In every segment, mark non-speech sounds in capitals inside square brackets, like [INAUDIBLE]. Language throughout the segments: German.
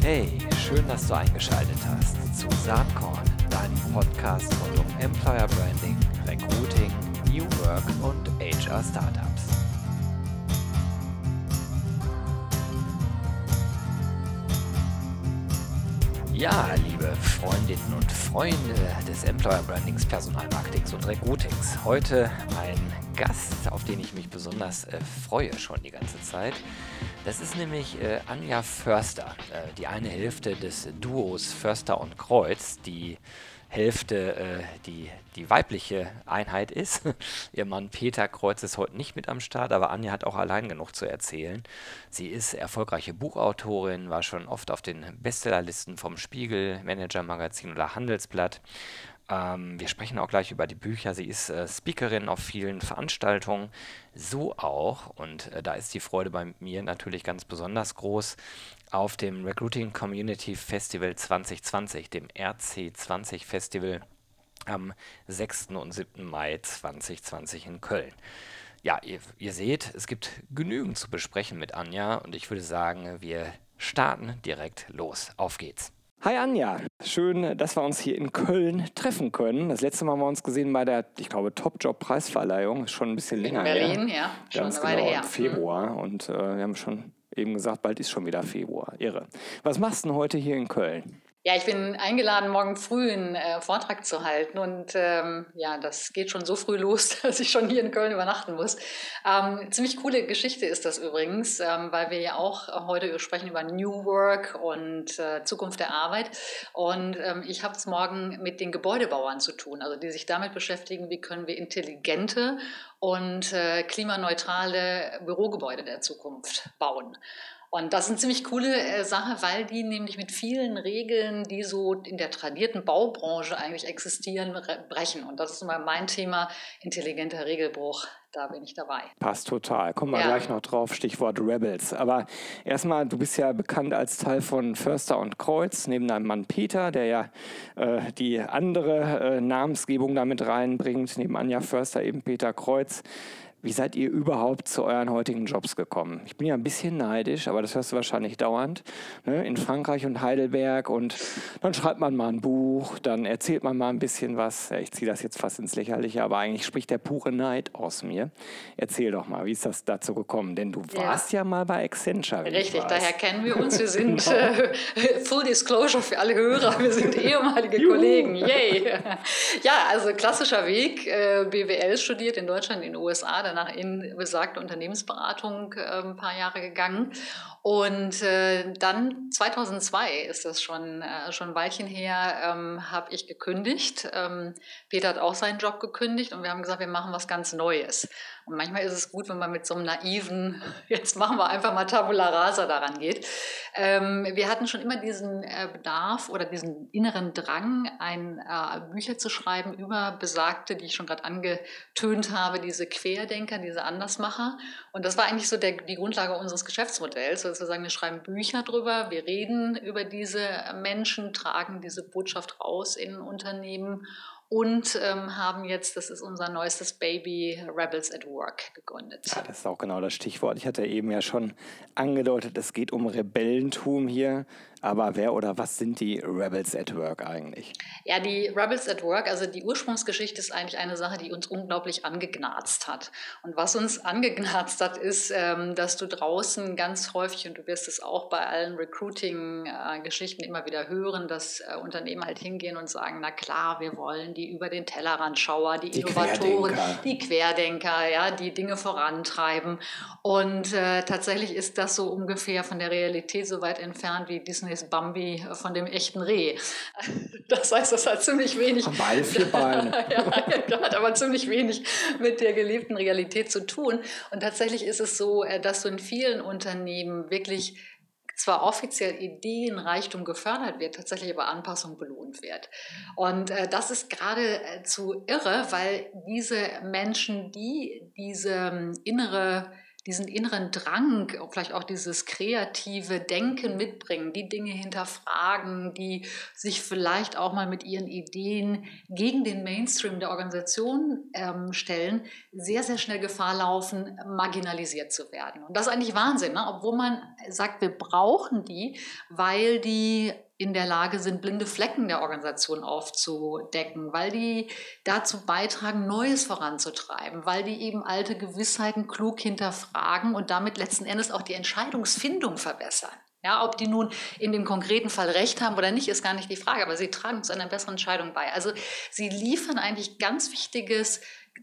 Hey, schön, dass du eingeschaltet hast zu Saatkorn, deinem Podcast rund um Employer Branding, Recruiting, New Work und HR Startups. Ja, liebe Freundinnen und Freunde des Employer Brandings, Personalmarketings und Recruitings. Heute ein Gast, auf den ich mich besonders äh, freue schon die ganze Zeit. Das ist nämlich äh, Anja Förster, äh, die eine Hälfte des Duos Förster und Kreuz, die Hälfte äh, die, die weibliche Einheit ist. [LAUGHS] Ihr Mann Peter Kreuz ist heute nicht mit am Start, aber Anja hat auch allein genug zu erzählen. Sie ist erfolgreiche Buchautorin, war schon oft auf den Bestsellerlisten vom Spiegel, Manager Magazin oder Handelsblatt ähm, wir sprechen auch gleich über die Bücher. Sie ist äh, Speakerin auf vielen Veranstaltungen. So auch, und äh, da ist die Freude bei mir natürlich ganz besonders groß, auf dem Recruiting Community Festival 2020, dem RC20 Festival am 6. und 7. Mai 2020 in Köln. Ja, ihr, ihr seht, es gibt genügend zu besprechen mit Anja und ich würde sagen, wir starten direkt los. Auf geht's. Hi Anja, schön, dass wir uns hier in Köln treffen können. Das letzte Mal haben wir uns gesehen bei der, ich glaube, Top-Job-Preisverleihung, ist schon ein bisschen länger her. In Berlin, her. ja, schon Ganz eine Weile genau, her. Im Februar und äh, wir haben schon eben gesagt, bald ist schon wieder Februar. Irre. Was machst du denn heute hier in Köln? Ja, ich bin eingeladen, morgen früh einen äh, Vortrag zu halten und ähm, ja, das geht schon so früh los, [LAUGHS] dass ich schon hier in Köln übernachten muss. Ähm, ziemlich coole Geschichte ist das übrigens, ähm, weil wir ja auch heute sprechen über New Work und äh, Zukunft der Arbeit und ähm, ich habe es morgen mit den Gebäudebauern zu tun, also die sich damit beschäftigen, wie können wir intelligente und äh, klimaneutrale Bürogebäude der Zukunft bauen. Und das ist eine ziemlich coole äh, Sache, weil die nämlich mit vielen Regeln, die so in der tradierten Baubranche eigentlich existieren, brechen. Und das ist immer mein Thema, intelligenter Regelbruch. Da bin ich dabei. Passt total. Kommen wir ja. gleich noch drauf, Stichwort Rebels. Aber erstmal, du bist ja bekannt als Teil von Förster und Kreuz, neben deinem Mann Peter, der ja äh, die andere äh, Namensgebung damit reinbringt, neben Anja Förster eben Peter Kreuz. Wie seid ihr überhaupt zu euren heutigen Jobs gekommen? Ich bin ja ein bisschen neidisch, aber das hörst du wahrscheinlich dauernd. Ne? In Frankreich und Heidelberg und dann schreibt man mal ein Buch, dann erzählt man mal ein bisschen was. Ja, ich ziehe das jetzt fast ins Lächerliche, aber eigentlich spricht der pure Neid aus mir. Erzähl doch mal, wie ist das dazu gekommen? Denn du ja. warst ja mal bei Accenture. Richtig, daher kennen wir uns. Wir [LAUGHS] sind genau. äh, Full Disclosure für alle Hörer, wir sind ehemalige Kollegen. Yay! [LAUGHS] ja, also klassischer Weg, äh, BWL studiert in Deutschland, in den USA danach in besagte Unternehmensberatung äh, ein paar Jahre gegangen. Und äh, dann 2002 ist das schon, äh, schon ein Weilchen her, ähm, habe ich gekündigt. Ähm, Peter hat auch seinen Job gekündigt und wir haben gesagt, wir machen was ganz Neues. Und manchmal ist es gut, wenn man mit so einem naiven, [LAUGHS] jetzt machen wir einfach mal Tabula Rasa daran geht. Ähm, wir hatten schon immer diesen äh, Bedarf oder diesen inneren Drang, ein äh, Bücher zu schreiben über besagte, die ich schon gerade angetönt habe, diese Querdenker, diese Andersmacher. Und das war eigentlich so der, die Grundlage unseres Geschäftsmodells, dass wir sagen, wir schreiben Bücher drüber, wir reden über diese Menschen, tragen diese Botschaft raus in Unternehmen und ähm, haben jetzt, das ist unser neuestes Baby, Rebels at Work gegründet. Ja, das ist auch genau das Stichwort. Ich hatte eben ja schon angedeutet, es geht um Rebellentum hier. Aber wer oder was sind die Rebels at Work eigentlich? Ja, die Rebels at Work, also die Ursprungsgeschichte ist eigentlich eine Sache, die uns unglaublich angegnarzt hat. Und was uns angegnarzt hat, ist, ähm, dass du draußen ganz häufig, und du wirst es auch bei allen Recruiting-Geschichten immer wieder hören, dass äh, Unternehmen halt hingehen und sagen, na klar, wir wollen die über den Tellerrand Schauer, die, die Innovatoren, Querdenker. die Querdenker, ja, die Dinge vorantreiben. Und äh, tatsächlich ist das so ungefähr von der Realität so weit entfernt wie Disney ist Bambi von dem echten Reh. [LAUGHS] Das heißt, das hat ziemlich wenig. Haben beide vier Beine. ja, hat aber ziemlich wenig mit der gelebten Realität zu tun. Und tatsächlich ist es so, äh, dass so in vielen Unternehmen wirklich zwar offiziell Ideenreichtum gefördert wird, tatsächlich aber Anpassung belohnt wird. Und äh, das ist geradezu äh, irre, weil diese Menschen, die diese ähm, innere diesen inneren Drang, vielleicht auch dieses kreative Denken mitbringen, die Dinge hinterfragen, die sich vielleicht auch mal mit ihren Ideen gegen den Mainstream der Organisation ähm, stellen, sehr, sehr schnell Gefahr laufen, marginalisiert zu werden. Und das ist eigentlich Wahnsinn, ne? obwohl man sagt, wir brauchen die, weil die in der Lage sind, blinde Flecken der Organisation aufzudecken, weil die dazu beitragen, Neues voranzutreiben, weil die eben alte Gewissheiten klug hinterfragen und damit letzten Endes auch die Entscheidungsfindung verbessern. Ja, ob die nun in dem konkreten Fall recht haben oder nicht, ist gar nicht die Frage, aber sie tragen zu einer besseren Entscheidung bei. Also sie liefern eigentlich ganz wichtiges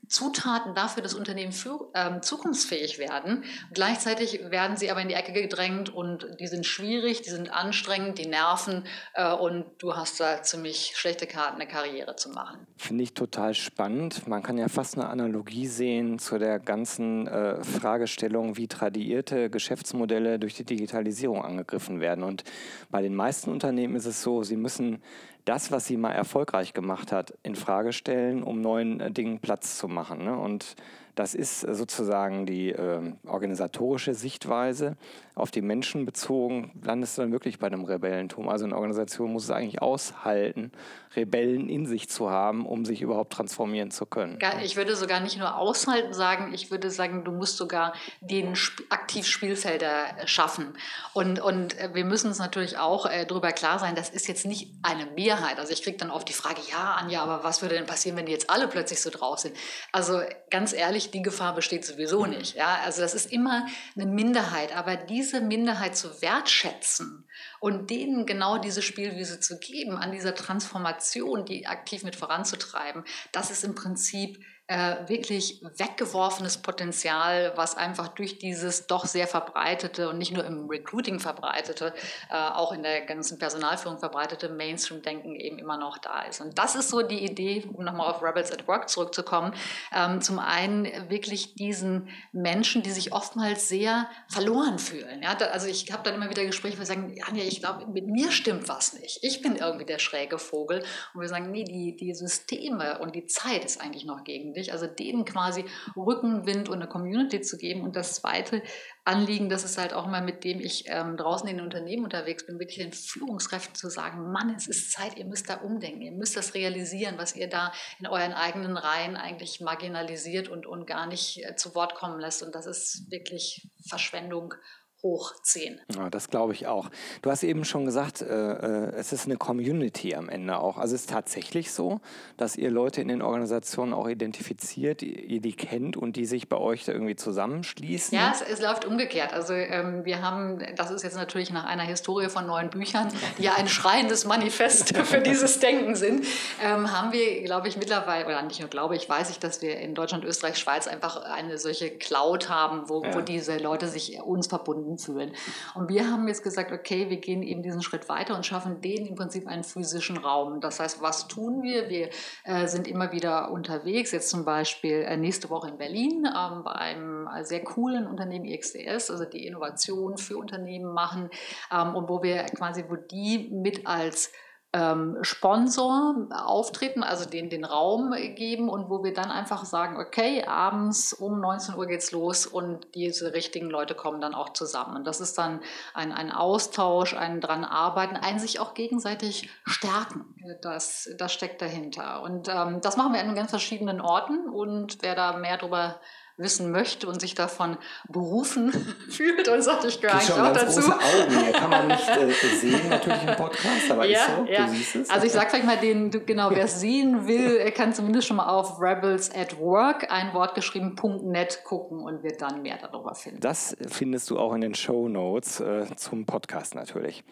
Zutaten dafür, dass Unternehmen für, ähm, zukunftsfähig werden. Gleichzeitig werden sie aber in die Ecke gedrängt und die sind schwierig, die sind anstrengend, die nerven äh, und du hast da ziemlich schlechte Karten, eine Karriere zu machen. Finde ich total spannend. Man kann ja fast eine Analogie sehen zu der ganzen äh, Fragestellung, wie tradierte Geschäftsmodelle durch die Digitalisierung angegriffen werden. Und bei den meisten Unternehmen ist es so, sie müssen das, was sie mal erfolgreich gemacht hat, in Frage stellen, um neuen äh, Dingen Platz zu machen. Ne? Und das ist sozusagen die äh, organisatorische Sichtweise. Auf die Menschen bezogen landest du dann wirklich bei einem Rebellentum. Also eine Organisation muss es eigentlich aushalten, Rebellen in sich zu haben, um sich überhaupt transformieren zu können. Ich würde sogar nicht nur aushalten sagen, ich würde sagen, du musst sogar den Sp aktiv Spielfelder schaffen. Und, und äh, wir müssen uns natürlich auch äh, darüber klar sein, das ist jetzt nicht eine Mehrheit. Also ich kriege dann oft die Frage, ja, Anja, aber was würde denn passieren, wenn die jetzt alle plötzlich so drauf sind? Also ganz ehrlich, die Gefahr besteht sowieso mhm. nicht. Ja? Also das ist immer eine Minderheit, aber diese Minderheit zu wertschätzen und denen genau diese Spielwiese zu geben, an dieser Transformation, die aktiv mit voranzutreiben, das ist im Prinzip äh, wirklich weggeworfenes Potenzial, was einfach durch dieses doch sehr verbreitete und nicht nur im Recruiting verbreitete, äh, auch in der ganzen Personalführung verbreitete Mainstream-Denken eben immer noch da ist. Und das ist so die Idee, um nochmal auf Rebels at Work zurückzukommen, ähm, zum einen wirklich diesen Menschen, die sich oftmals sehr verloren fühlen. Ja, also ich habe dann immer wieder Gespräche, wo wir sagen, Anja, ich glaube, mit mir stimmt was nicht. Ich bin irgendwie der schräge Vogel. Und wir sagen, nee, die, die Systeme und die Zeit ist eigentlich noch gegen dich dich, also denen quasi Rückenwind und eine Community zu geben. Und das zweite Anliegen, das ist halt auch mal, mit dem ich ähm, draußen in den Unternehmen unterwegs bin, wirklich den Führungskräften zu sagen, Mann, es ist Zeit, ihr müsst da umdenken, ihr müsst das realisieren, was ihr da in euren eigenen Reihen eigentlich marginalisiert und, und gar nicht äh, zu Wort kommen lässt. Und das ist wirklich Verschwendung hochziehen. Ja, das glaube ich auch. Du hast eben schon gesagt, äh, äh, es ist eine Community am Ende auch. Also es ist tatsächlich so, dass ihr Leute in den Organisationen auch identifiziert, ihr die kennt und die sich bei euch da irgendwie zusammenschließen? Ja, es, es läuft umgekehrt. Also ähm, wir haben, das ist jetzt natürlich nach einer Historie von neuen Büchern, die ja ein schreiendes Manifest [LAUGHS] für dieses Denken sind, ähm, haben wir, glaube ich, mittlerweile, oder nicht nur glaube ich, weiß ich, dass wir in Deutschland, Österreich, Schweiz einfach eine solche Cloud haben, wo, ja. wo diese Leute sich uns verbunden fühlen. Und wir haben jetzt gesagt, okay, wir gehen eben diesen Schritt weiter und schaffen denen im Prinzip einen physischen Raum. Das heißt, was tun wir? Wir äh, sind immer wieder unterwegs, jetzt zum Beispiel äh, nächste Woche in Berlin ähm, bei einem äh, sehr coolen Unternehmen IXDS, also die Innovation für Unternehmen machen ähm, und wo wir quasi, wo die mit als ähm, Sponsor auftreten, also den, den Raum geben und wo wir dann einfach sagen, okay, abends um 19 Uhr geht's los und diese richtigen Leute kommen dann auch zusammen. Und das ist dann ein, ein Austausch, ein dran arbeiten, ein sich auch gegenseitig stärken. Das, das steckt dahinter. Und ähm, das machen wir an ganz verschiedenen Orten und wer da mehr darüber wissen möchte und sich davon berufen [LAUGHS] fühlt und sagt, ich gehöre eigentlich auch dazu. Große Augen. Hier kann man nicht äh, [LAUGHS] sehen, natürlich im Podcast, aber ja, so, ja. du siehst es. Also ich sage vielleicht [LAUGHS] mal den, genau, wer es sehen will, er kann zumindest schon mal auf Rebels at Work, ein Wort geschrieben, .net gucken und wird dann mehr darüber finden. Das findest du auch in den Show Notes äh, zum Podcast natürlich.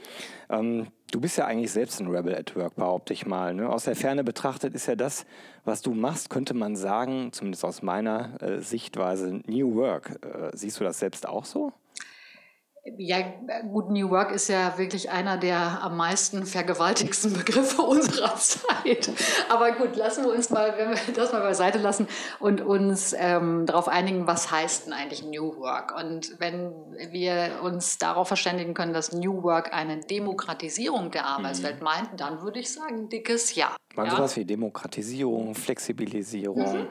Ähm, Du bist ja eigentlich selbst ein Rebel at Work, behaupte ich mal. Ne? Aus der Ferne betrachtet ist ja das, was du machst, könnte man sagen, zumindest aus meiner äh, Sichtweise, New Work. Äh, siehst du das selbst auch so? Ja, gut, New Work ist ja wirklich einer der am meisten vergewaltigsten Begriffe [LAUGHS] unserer Zeit. Aber gut, lassen wir uns mal, wenn wir das mal beiseite lassen und uns ähm, darauf einigen, was heißt denn eigentlich New Work? Und wenn wir uns darauf verständigen können, dass New Work eine Demokratisierung der Arbeitswelt mhm. meint, dann würde ich sagen, dickes Ja. Man ja? sowas wie Demokratisierung, Flexibilisierung. Mhm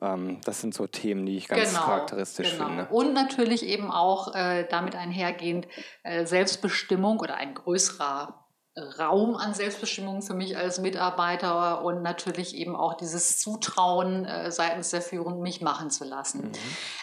das sind so Themen, die ich ganz genau, charakteristisch genau. finde. Und natürlich eben auch äh, damit einhergehend äh, Selbstbestimmung oder ein größerer Raum an Selbstbestimmung für mich als Mitarbeiter und natürlich eben auch dieses Zutrauen äh, seitens der Führung, mich machen zu lassen. Mhm.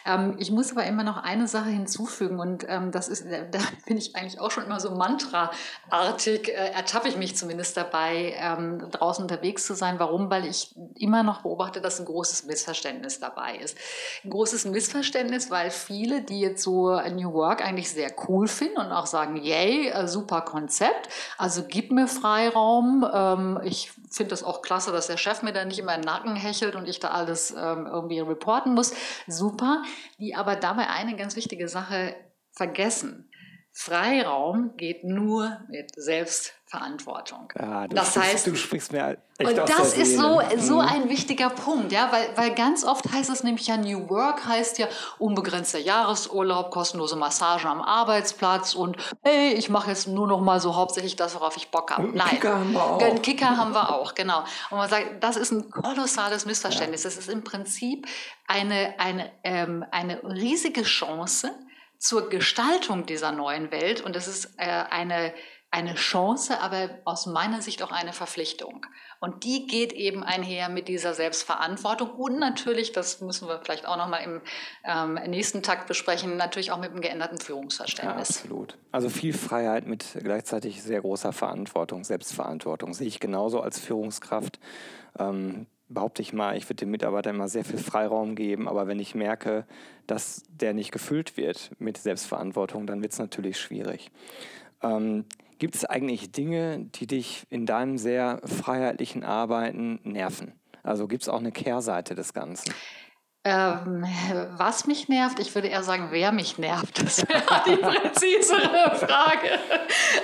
Ähm, ich muss aber immer noch eine Sache hinzufügen und ähm, das ist, äh, [LAUGHS] da bin ich eigentlich auch schon immer so mantraartig, äh, ertappe ich mich zumindest dabei, ähm, draußen unterwegs zu sein. Warum? Weil ich immer noch beobachte, dass ein großes Missverständnis dabei ist. Ein großes Missverständnis, weil viele, die jetzt so New Work eigentlich sehr cool finden und auch sagen, yay, äh, super Konzept, also gib mir Freiraum. Ähm, ich finde das auch klasse, dass der Chef mir da nicht immer in den Nacken hechelt und ich da alles ähm, irgendwie reporten muss. Super. Die aber dabei eine ganz wichtige Sache vergessen. Freiraum geht nur mit Selbstverantwortung. Ja, das sprichst, heißt, du sprichst mir echt und das ist so, so mhm. ein wichtiger Punkt, ja, weil, weil ganz oft heißt es nämlich ja, New Work heißt ja unbegrenzter Jahresurlaub, kostenlose Massagen am Arbeitsplatz und hey, ich mache jetzt nur noch mal so hauptsächlich das, worauf ich Bock habe. Nein, Kicker haben wir auch. Einen Kicker haben wir auch, genau. Und man sagt, das ist ein kolossales Missverständnis. Ja. Das ist im Prinzip eine, eine, ähm, eine riesige Chance, zur Gestaltung dieser neuen Welt. Und es ist äh, eine, eine Chance, aber aus meiner Sicht auch eine Verpflichtung. Und die geht eben einher mit dieser Selbstverantwortung und natürlich, das müssen wir vielleicht auch nochmal im ähm, nächsten Takt besprechen, natürlich auch mit einem geänderten Führungsverständnis. Ja, absolut. Also viel Freiheit mit gleichzeitig sehr großer Verantwortung, Selbstverantwortung sehe ich genauso als Führungskraft. Ähm, behaupte ich mal, ich würde dem Mitarbeiter immer sehr viel Freiraum geben, aber wenn ich merke, dass der nicht gefüllt wird mit Selbstverantwortung, dann wird es natürlich schwierig. Ähm, Gibt es eigentlich Dinge, die dich in deinem sehr freiheitlichen Arbeiten nerven? Also gibt es auch eine Kehrseite des Ganzen? Ähm, [LAUGHS] was mich nervt, ich würde eher sagen, wer mich nervt. [LAUGHS] Das wäre die präzisere Frage.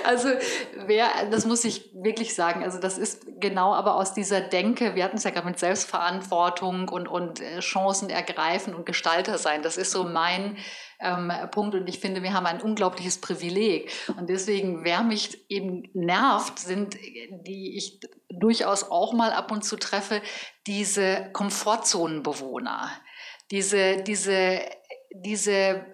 Also, wer, das muss ich wirklich sagen. Also, das ist genau aber aus dieser Denke, wir hatten es ja gerade mit Selbstverantwortung und, und äh, Chancen ergreifen und Gestalter sein. Das ist so mein ähm, Punkt. Und ich finde, wir haben ein unglaubliches Privileg. Und deswegen, wer mich eben nervt, sind die ich durchaus auch mal ab und zu treffe, diese Komfortzonenbewohner diese, diese, diese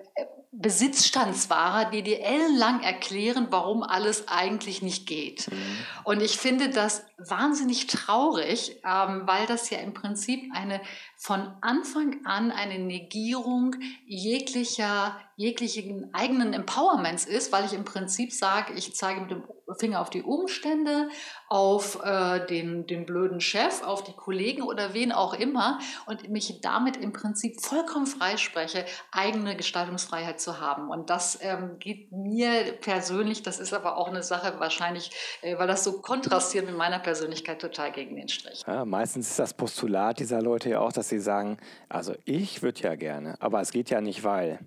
Besitzstandswahrer, die dir ellenlang erklären, warum alles eigentlich nicht geht. Mhm. Und ich finde das wahnsinnig traurig, ähm, weil das ja im Prinzip eine von Anfang an eine Negierung jeglicher, jeglichen eigenen Empowerments ist, weil ich im Prinzip sage, ich zeige mit dem Finger auf die Umstände, auf äh, den, den blöden Chef, auf die Kollegen oder wen auch immer und mich damit im Prinzip vollkommen freispreche, eigene Gestaltungsfreiheit zu haben. Und das ähm, geht mir persönlich, das ist aber auch eine Sache wahrscheinlich, äh, weil das so kontrastiert mit meiner Persönlichkeit total gegen den Strich. Ja, meistens ist das Postulat dieser Leute ja auch, dass sie sagen, also ich würde ja gerne, aber es geht ja nicht, weil.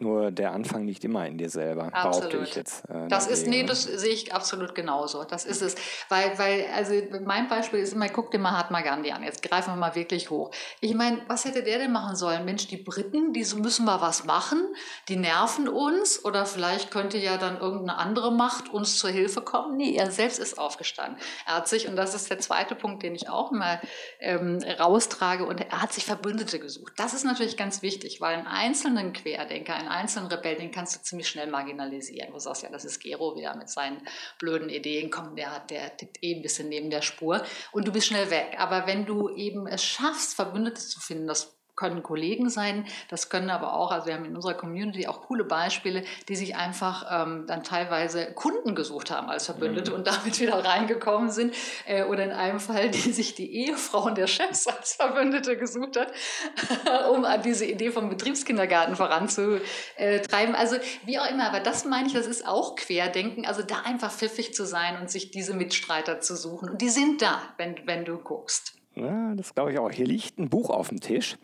Nur der Anfang liegt immer in dir selber, absolut. behaupte ich jetzt. Äh, das ist, nee, das sehe ich absolut genauso. Das ist es. Weil, weil, also mein Beispiel ist immer, guck dir Mahatma Gandhi an. Jetzt greifen wir mal wirklich hoch. Ich meine, was hätte der denn machen sollen? Mensch, die Briten, die müssen mal was machen, die nerven uns oder vielleicht könnte ja dann irgendeine andere Macht uns zur Hilfe kommen. Nee, er selbst ist aufgestanden. Er hat sich, und das ist der zweite Punkt, den ich auch mal ähm, raustrage, und er hat sich Verbündete gesucht. Das ist natürlich ganz wichtig, weil einen einzelnen Querdenker, ein einzelnen Rebell, den kannst du ziemlich schnell marginalisieren. Du sagst ja, das ist Gero wieder mit seinen blöden Ideen, komm, der, hat, der tickt eh ein bisschen neben der Spur und du bist schnell weg. Aber wenn du eben es schaffst, Verbündete zu finden, das können Kollegen sein, das können aber auch, also wir haben in unserer Community auch coole Beispiele, die sich einfach ähm, dann teilweise Kunden gesucht haben als Verbündete mhm. und damit wieder reingekommen sind. Äh, oder in einem Fall, die sich die Ehefrauen der Chefs [LAUGHS] als Verbündete gesucht hat, [LAUGHS] um diese Idee vom Betriebskindergarten voranzutreiben. Also wie auch immer, aber das meine ich, das ist auch Querdenken, also da einfach pfiffig zu sein und sich diese Mitstreiter zu suchen. Und die sind da, wenn, wenn du guckst. Ja, das glaube ich auch. Hier liegt ein Buch auf dem Tisch.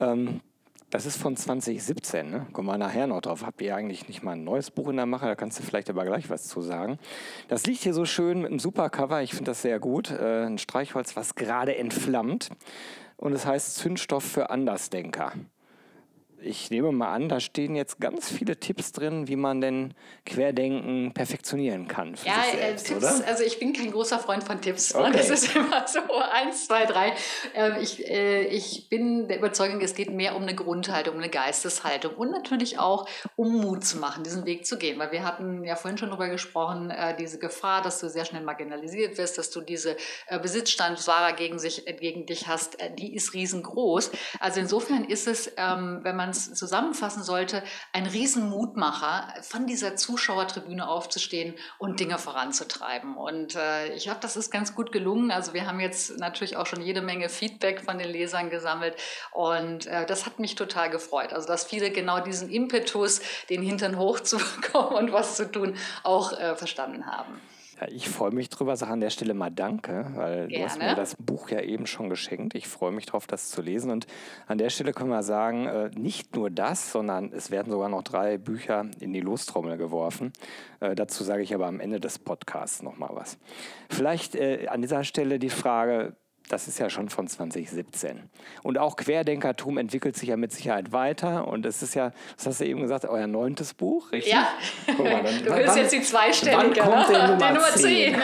Ähm, das ist von 2017. Ne? Kommen wir nachher noch drauf. Habt ihr eigentlich nicht mal ein neues Buch in der Mache? Da kannst du vielleicht aber gleich was zu sagen. Das liegt hier so schön mit einem super Cover. Ich finde das sehr gut. Äh, ein Streichholz, was gerade entflammt. Und es heißt Zündstoff für Andersdenker. Ich nehme mal an, da stehen jetzt ganz viele Tipps drin, wie man denn Querdenken perfektionieren kann. ja, äh, selbst, Tipps, oder? also ich bin kein großer Freund von Tipps. Ne? Okay. Das ist immer so eins, zwei, drei. Ähm, ich, äh, ich bin der Überzeugung, es geht mehr um eine Grundhaltung, um eine Geisteshaltung und natürlich auch um Mut zu machen, diesen Weg zu gehen. Weil wir hatten ja vorhin schon darüber gesprochen, äh, diese Gefahr, dass du sehr schnell marginalisiert wirst, dass du diese Besitzstandswahrer gegen, sich, gegen dich hast, die ist riesengroß. Also insofern ist es, ähm, wenn man man es zusammenfassen sollte, ein Riesenmutmacher, von dieser Zuschauertribüne aufzustehen und Dinge voranzutreiben. Und äh, ich glaube, das ist ganz gut gelungen. Also wir haben jetzt natürlich auch schon jede Menge Feedback von den Lesern gesammelt und äh, das hat mich total gefreut. Also dass viele genau diesen Impetus, den Hintern hochzubekommen [LAUGHS] und was zu tun, auch äh, verstanden haben. Ja, ich freue mich drüber, sage an der Stelle mal Danke, weil Gerne. du hast mir das Buch ja eben schon geschenkt. Ich freue mich darauf, das zu lesen. Und an der Stelle können wir sagen, äh, nicht nur das, sondern es werden sogar noch drei Bücher in die Lostrommel geworfen. Äh, dazu sage ich aber am Ende des Podcasts nochmal was. Vielleicht äh, an dieser Stelle die Frage, das ist ja schon von 2017. Und auch Querdenkertum entwickelt sich ja mit Sicherheit weiter. Und es ist ja, das hast du eben gesagt, euer neuntes Buch, richtig? Ja. Mal, dann, du willst jetzt die zweistellige, wann kommt ne? die Nummer 10?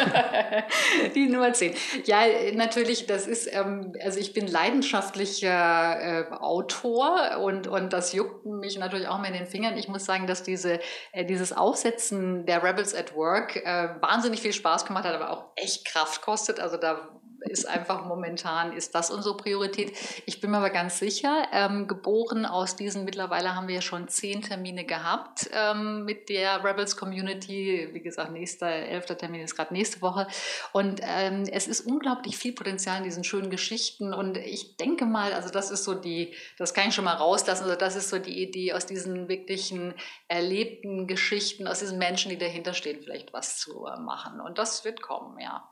[LAUGHS] die Nummer 10. Ja, natürlich, das ist, ähm, also ich bin leidenschaftlicher äh, Autor und, und das juckt mich natürlich auch mal in den Fingern. Ich muss sagen, dass diese, äh, dieses Aufsetzen der Rebels at Work äh, wahnsinnig viel Spaß gemacht hat, aber auch echt Kraft kostet. Also da ist einfach momentan, ist das unsere Priorität. Ich bin mir aber ganz sicher, ähm, geboren aus diesen, mittlerweile haben wir ja schon zehn Termine gehabt ähm, mit der Rebels Community. Wie gesagt, nächster, elfter Termin ist gerade nächste Woche. Und ähm, es ist unglaublich viel Potenzial in diesen schönen Geschichten. Und ich denke mal, also das ist so die, das kann ich schon mal rauslassen, also das ist so die Idee aus diesen wirklichen erlebten Geschichten, aus diesen Menschen, die dahinter stehen, vielleicht was zu äh, machen. Und das wird kommen, ja.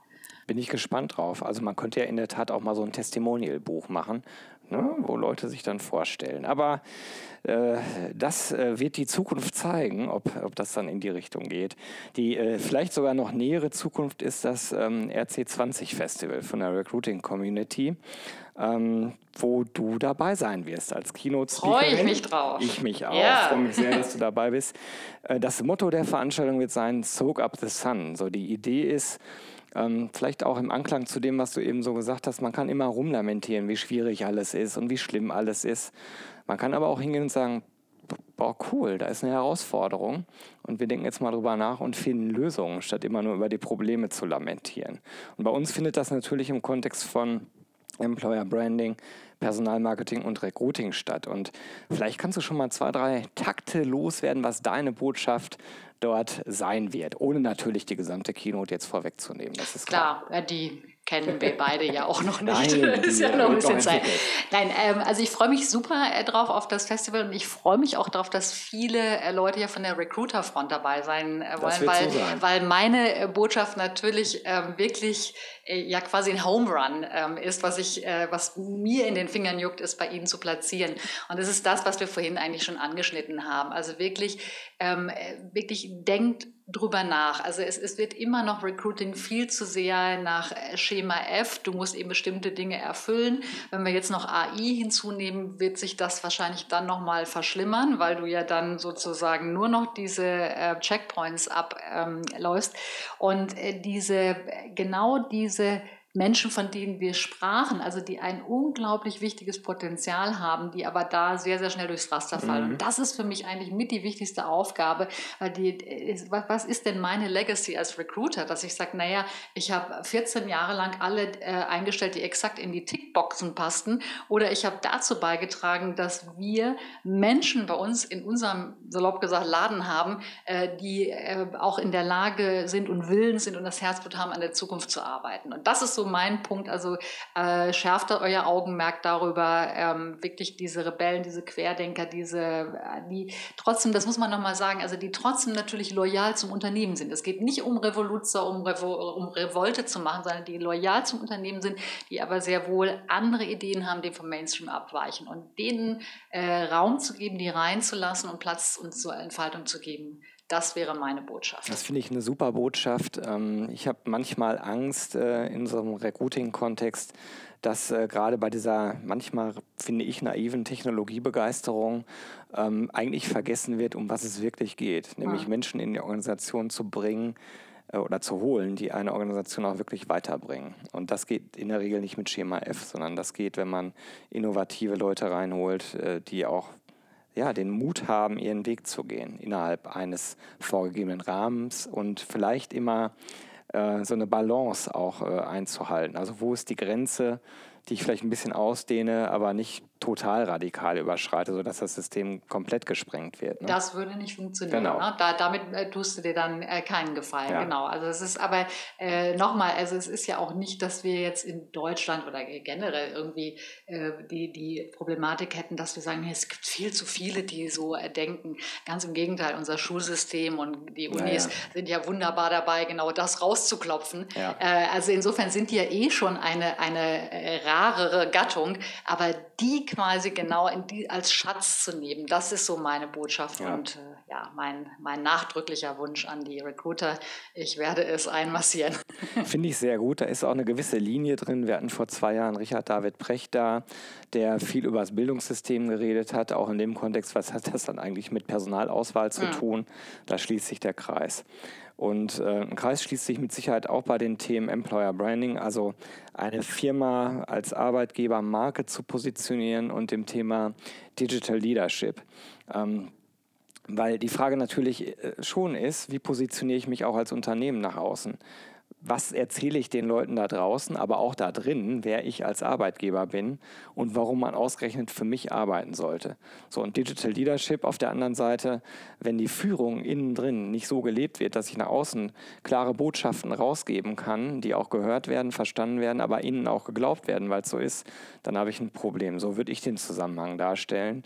Bin ich gespannt drauf. Also man könnte ja in der Tat auch mal so ein Testimonial-Buch machen, ne, wo Leute sich dann vorstellen. Aber äh, das äh, wird die Zukunft zeigen, ob, ob das dann in die Richtung geht. Die äh, vielleicht sogar noch nähere Zukunft ist das ähm, RC20 Festival von der Recruiting Community. Ähm, wo du dabei sein wirst als Keynote-Speakerin. Freue ich mich drauf. Ich mich auch. Ja. Freue mich sehr, dass du dabei bist. Äh, das Motto der Veranstaltung wird sein, Soak up the sun. So die Idee ist, ähm, vielleicht auch im Anklang zu dem, was du eben so gesagt hast, man kann immer rumlamentieren, wie schwierig alles ist und wie schlimm alles ist. Man kann aber auch hingehen und sagen, boah, cool, da ist eine Herausforderung und wir denken jetzt mal drüber nach und finden Lösungen, statt immer nur über die Probleme zu lamentieren. Und bei uns findet das natürlich im Kontext von Employer Branding, Personalmarketing und Recruiting statt. Und vielleicht kannst du schon mal zwei, drei Takte loswerden, was deine Botschaft dort sein wird, ohne natürlich die gesamte Keynote jetzt vorwegzunehmen. Das ist klar. klar. Die kennen wir beide ja auch noch nicht. Nein, ist ja noch ein bisschen Zeit. Nein, ähm, also ich freue mich super äh, drauf auf das Festival und ich freue mich auch darauf, dass viele äh, Leute ja von der Recruiter-Front dabei sein äh, wollen, weil, so sein. weil meine Botschaft natürlich ähm, wirklich ja quasi ein Home Run ähm, ist, was ich, was mir in den Fingern juckt, ist bei Ihnen zu platzieren. Und das ist das, was wir vorhin eigentlich schon angeschnitten haben. Also wirklich, ähm, wirklich denkt drüber nach. Also es, es wird immer noch Recruiting viel zu sehr nach äh, Schema F. Du musst eben bestimmte Dinge erfüllen. Wenn wir jetzt noch AI hinzunehmen, wird sich das wahrscheinlich dann nochmal verschlimmern, weil du ja dann sozusagen nur noch diese äh, Checkpoints abläufst. Ähm, Und äh, diese, genau diese Menschen, von denen wir sprachen, also die ein unglaublich wichtiges Potenzial haben, die aber da sehr, sehr schnell durchs Raster fallen. Mhm. Und das ist für mich eigentlich mit die wichtigste Aufgabe, weil die, was ist denn meine Legacy als Recruiter, dass ich sage, naja, ich habe 14 Jahre lang alle äh, eingestellt, die exakt in die Tickboxen passten, oder ich habe dazu beigetragen, dass wir Menschen bei uns in unserem, salopp gesagt, Laden haben, äh, die äh, auch in der Lage sind und willens sind und das Herzblut haben, an der Zukunft zu arbeiten. Und das ist so so mein Punkt. Also äh, schärft euer Augenmerk darüber, ähm, wirklich diese Rebellen, diese Querdenker, diese, äh, die trotzdem, das muss man nochmal sagen, also die trotzdem natürlich loyal zum Unternehmen sind. Es geht nicht um Revoluzer, um, Revo um Revolte zu machen, sondern die loyal zum Unternehmen sind, die aber sehr wohl andere Ideen haben, die vom Mainstream abweichen. Und denen äh, Raum zu geben, die reinzulassen und Platz und zur Entfaltung zu geben, Das wäre meine Botschaft. Das finde ich eine super Botschaft. Ähm, ich habe manchmal Angst äh, in so einem Recruiting-Kontext, dass äh, gerade bei dieser manchmal, finde ich, naiven Technologiebegeisterung ähm, eigentlich vergessen wird, um was es wirklich geht. Nämlich ja. Menschen in die Organisation zu bringen, äh, oder zu holen, die eine Organisation auch wirklich weiterbringen. Und das geht in der Regel nicht mit Schema F, sondern das geht, wenn man innovative Leute reinholt, die auch ja, den Mut haben, ihren Weg zu gehen innerhalb eines vorgegebenen Rahmens und vielleicht immer äh, so eine Balance auch äh, einzuhalten. Also wo ist die Grenze, die ich vielleicht ein bisschen ausdehne, aber nicht total radikal überschreite, sodass das System komplett gesprengt wird. Ne? Das würde nicht funktionieren. Genau. Ne? Da, damit äh, tust du dir dann äh, keinen Gefallen. Ja. Genau. Also es ist aber äh, nochmal, also es ist ja auch nicht, dass wir jetzt in Deutschland oder generell irgendwie äh, die, die Problematik hätten, dass wir sagen, es gibt viel zu viele, die so äh, denken. Ganz im Gegenteil, unser Schulsystem und die Unis ja, ja. sind ja wunderbar dabei, genau das rauszuklopfen. Äh, also insofern sind die ja eh schon eine, eine rarere Gattung, aber die quasi genau die, als Schatz zu nehmen. Das ist so meine Botschaft ja. und äh, ja, mein, mein nachdrücklicher Wunsch an die Recruiter. Ich werde es einmassieren. [LAUGHS] Finde ich sehr gut. Da ist auch eine gewisse Linie drin. Wir hatten vor zwei Jahren Richard David Precht da, der viel über das Bildungssystem geredet hat, auch in dem Kontext, was hat das dann eigentlich mit Personalauswahl zu mhm. tun? Da schließt sich der Kreis. Und äh, ein Kreis schließt sich mit Sicherheit auch bei den Themen Employer Branding, also eine Firma als Arbeitgeber Marke zu positionieren und dem Thema Digital Leadership. Ähm, weil die Frage natürlich äh, schon ist, wie positioniere ich mich auch als Unternehmen nach außen? Was erzähle ich den Leuten da draußen, aber auch da drin, wer ich als Arbeitgeber bin und warum man ausgerechnet für mich arbeiten sollte. So und Digital Leadership auf der anderen Seite, wenn die Führung innen drin nicht so gelebt wird, dass ich nach außen klare Botschaften rausgeben kann, die auch gehört werden, verstanden werden, aber innen auch geglaubt werden, weil es so ist, dann habe ich ein Problem. So würde ich den Zusammenhang darstellen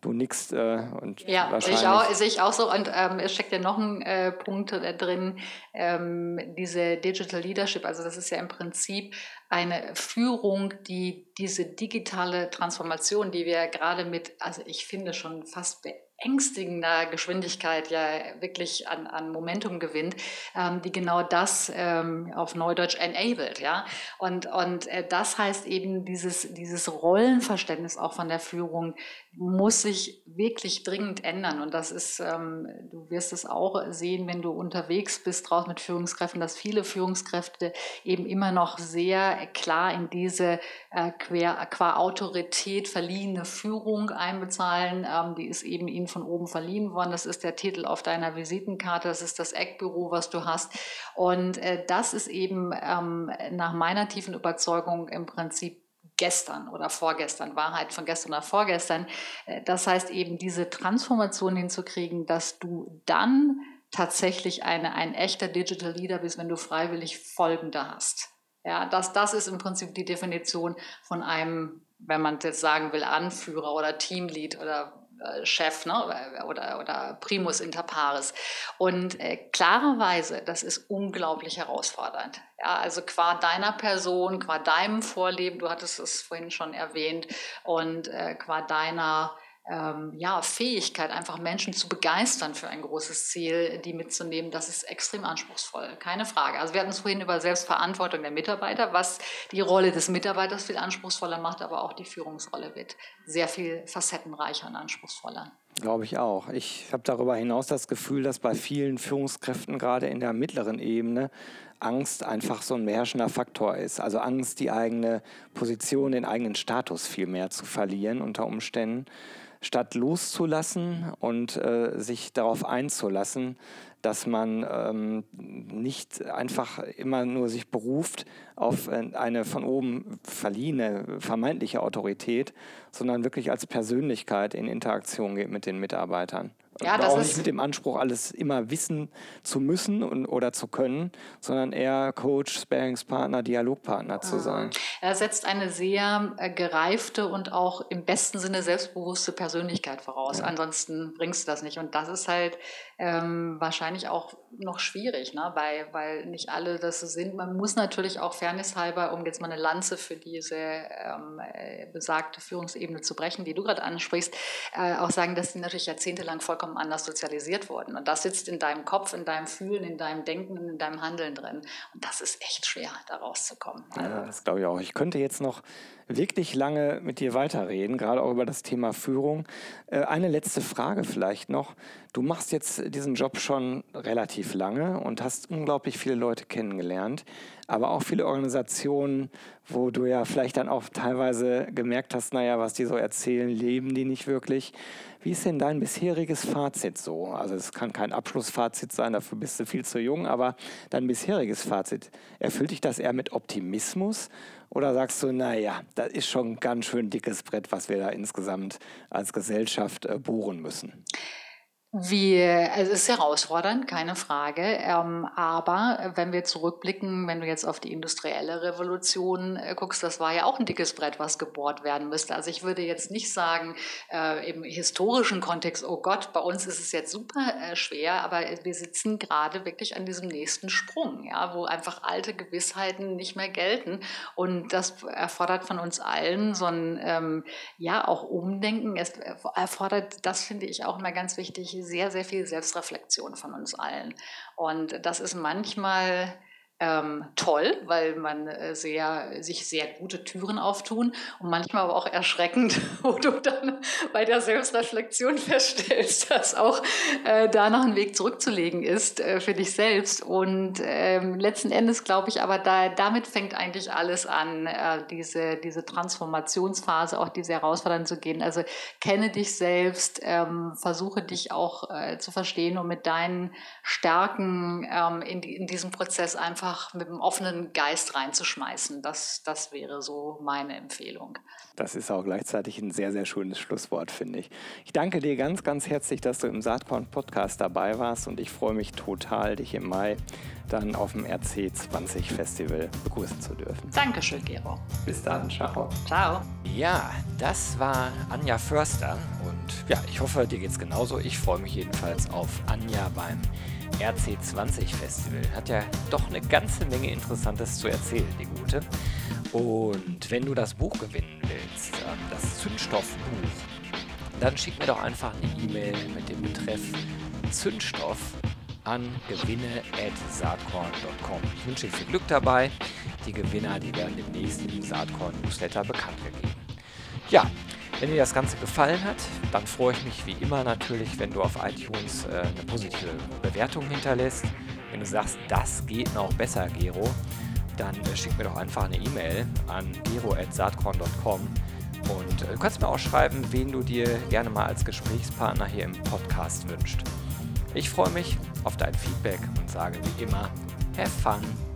du nix äh, und ja, wahrscheinlich. Auch, sehe ich auch so und ähm, es steckt ja noch ein äh, Punkt da drin, ähm, diese Digital Leadership, also das ist ja im Prinzip eine Führung, die diese digitale Transformation, die wir gerade mit, also ich finde schon fast beängstigender Geschwindigkeit ja wirklich an, an Momentum gewinnt, ähm, die genau das ähm, auf Neudeutsch enabled, ja. Und, und äh, das heißt eben, dieses, dieses Rollenverständnis auch von der Führung muss sich wirklich dringend ändern. Und das ist, ähm, du wirst es auch sehen, wenn du unterwegs bist draußen mit Führungskräften, dass viele Führungskräfte eben immer noch sehr klar in diese äh, qua, qua Autorität verliehene Führung einbezahlen. Ähm, die ist eben ihnen von oben verliehen worden. Das ist der Titel auf deiner Visitenkarte, das ist das Eckbüro, was du hast. Und äh, das ist eben ähm, nach meiner tiefen Überzeugung im Prinzip gestern oder vorgestern, Wahrheit von gestern oder vorgestern. Äh, das heißt eben diese Transformation hinzukriegen, dass du dann tatsächlich eine, ein echter Digital Leader bist, wenn du freiwillig Folgende hast. Ja, das, das ist im Prinzip die Definition von einem, wenn man jetzt sagen will, Anführer oder Teamlead oder Chef ne? oder, oder Primus inter pares. Und äh, klarerweise, das ist unglaublich herausfordernd. Ja, also qua deiner Person, qua deinem Vorleben, du hattest es vorhin schon erwähnt, und äh, qua deiner ähm, ja, Fähigkeit, einfach Menschen zu begeistern für ein großes Ziel, die mitzunehmen, das ist extrem anspruchsvoll. Keine Frage. Also wir hatten es vorhin über Selbstverantwortung der Mitarbeiter, was die Rolle des Mitarbeiters viel anspruchsvoller macht, aber auch die Führungsrolle wird sehr viel facettenreicher und anspruchsvoller. Glaube ich auch. Ich habe darüber hinaus das Gefühl, dass bei vielen Führungskräften gerade in der mittleren Ebene Angst einfach so ein beherrschender Faktor ist. Also Angst, die eigene Position, den eigenen Status viel mehr zu verlieren unter Umständen statt loszulassen und äh, sich darauf einzulassen, dass man ähm, nicht einfach immer nur sich beruft auf äh, eine von oben verliehene vermeintliche Autorität, sondern wirklich als Persönlichkeit in Interaktion geht mit den Mitarbeitern. Ja, das auch nicht mit dem Anspruch, alles immer wissen zu müssen und, oder zu können, sondern eher Coach, Sparingspartner, Dialogpartner zu sein. Er setzt eine sehr äh, gereifte und auch im besten Sinne selbstbewusste Persönlichkeit voraus. Ja. Ansonsten bringst du das nicht. Und das ist halt ähm, wahrscheinlich auch noch schwierig, ne? weil, weil nicht alle das sind. Man muss natürlich auch fairnesshalber, um jetzt mal eine Lanze für diese ähm, äh, besagte Führungsebene zu brechen, die du gerade ansprichst, äh, auch sagen, dass die natürlich jahrzehntelang vollkommen anders sozialisiert wurden. Und das sitzt in deinem Kopf, in deinem Fühlen, in deinem Denken, in deinem Handeln drin. Und das ist echt schwer, da rauszukommen. Ja, das glaube ich auch. Ich könnte jetzt noch wirklich lange mit dir weiterreden, gerade auch über das Thema Führung. Äh, eine letzte Frage vielleicht noch. Du machst jetzt diesen Job schon relativ lange und hast unglaublich viele Leute kennengelernt, aber auch viele Organisationen, wo du ja vielleicht dann auch teilweise gemerkt hast, naja, was die so erzählen, leben die nicht wirklich. Wie ist denn dein bisheriges Fazit so? Also es kann kein Abschlussfazit sein, dafür bist du viel zu jung, aber dein bisheriges Fazit, erfüllt dich das eher mit Optimismus oder sagst du, naja, das ist schon ein ganz schön dickes Brett, was wir da insgesamt als Gesellschaft äh, bohren müssen? Wir, also es ist herausfordernd, keine Frage. Ähm, aber wenn wir zurückblicken, wenn du jetzt auf die industrielle Revolution äh, guckst, das war ja auch ein dickes Brett, was gebohrt werden müsste. Also ich würde jetzt nicht sagen, äh, im historischen Kontext, oh Gott, bei uns ist es jetzt super äh, schwer, aber wir sitzen gerade wirklich an diesem nächsten Sprung, ja, wo einfach alte Gewissheiten nicht mehr gelten. Und das erfordert von uns allen so ein, ähm, ja, auch Umdenken. Es erfordert, das finde ich auch immer ganz wichtig, sehr, sehr viel Selbstreflexion von uns allen. Und das ist manchmal ähm, toll, weil man äh, sehr, sich sehr gute Türen auftun und manchmal aber auch erschreckend, [LAUGHS] wo du dann bei der Selbstreflexion feststellst, dass auch äh, da noch ein Weg zurückzulegen ist äh, für dich selbst. Und ähm, letzten Endes glaube ich aber, da, damit fängt eigentlich alles an, äh, diese, diese Transformationsphase, auch diese herausfordernd zu gehen. Also kenne dich selbst, ähm, versuche dich auch äh, zu verstehen und mit deinen Stärken ähm, in, in diesem Prozess einfach einfach mit einem offenen Geist reinzuschmeißen. Das, das wäre so meine Empfehlung. Das ist auch gleichzeitig ein sehr, sehr schönes Schlusswort, finde ich. Ich danke dir ganz, ganz herzlich, dass du im Saatkorn-Podcast dabei warst und ich freue mich total, dich im Mai dann auf dem RC20 Festival begrüßen zu dürfen. Dankeschön, Gero. Bis dann, ciao. Ciao. Ja, das war Anja Förster und ja, ich hoffe, dir geht es genauso. Ich freue mich jedenfalls auf Anja beim RC20 Festival. Hat ja doch eine ganze Menge Interessantes zu erzählen, die gute. Und wenn du das Buch gewinnen willst, ähm, das Zündstoffbuch, dann schick mir doch einfach eine E-Mail mit dem Betreff Zündstoff an gewinne.saatkorn.com. Ich wünsche dir viel Glück dabei. Die Gewinner, die werden demnächst im Saatkorn-Newsletter bekannt gegeben. Ja, wenn dir das Ganze gefallen hat, dann freue ich mich wie immer natürlich, wenn du auf iTunes äh, eine positive Bewertung hinterlässt. Wenn du sagst, das geht noch besser, Gero, dann äh, schick mir doch einfach eine E-Mail an gero.saatkorn.com und äh, du kannst mir auch schreiben, wen du dir gerne mal als Gesprächspartner hier im Podcast wünscht. Ich freue mich auf dein Feedback und sage wie immer, have fun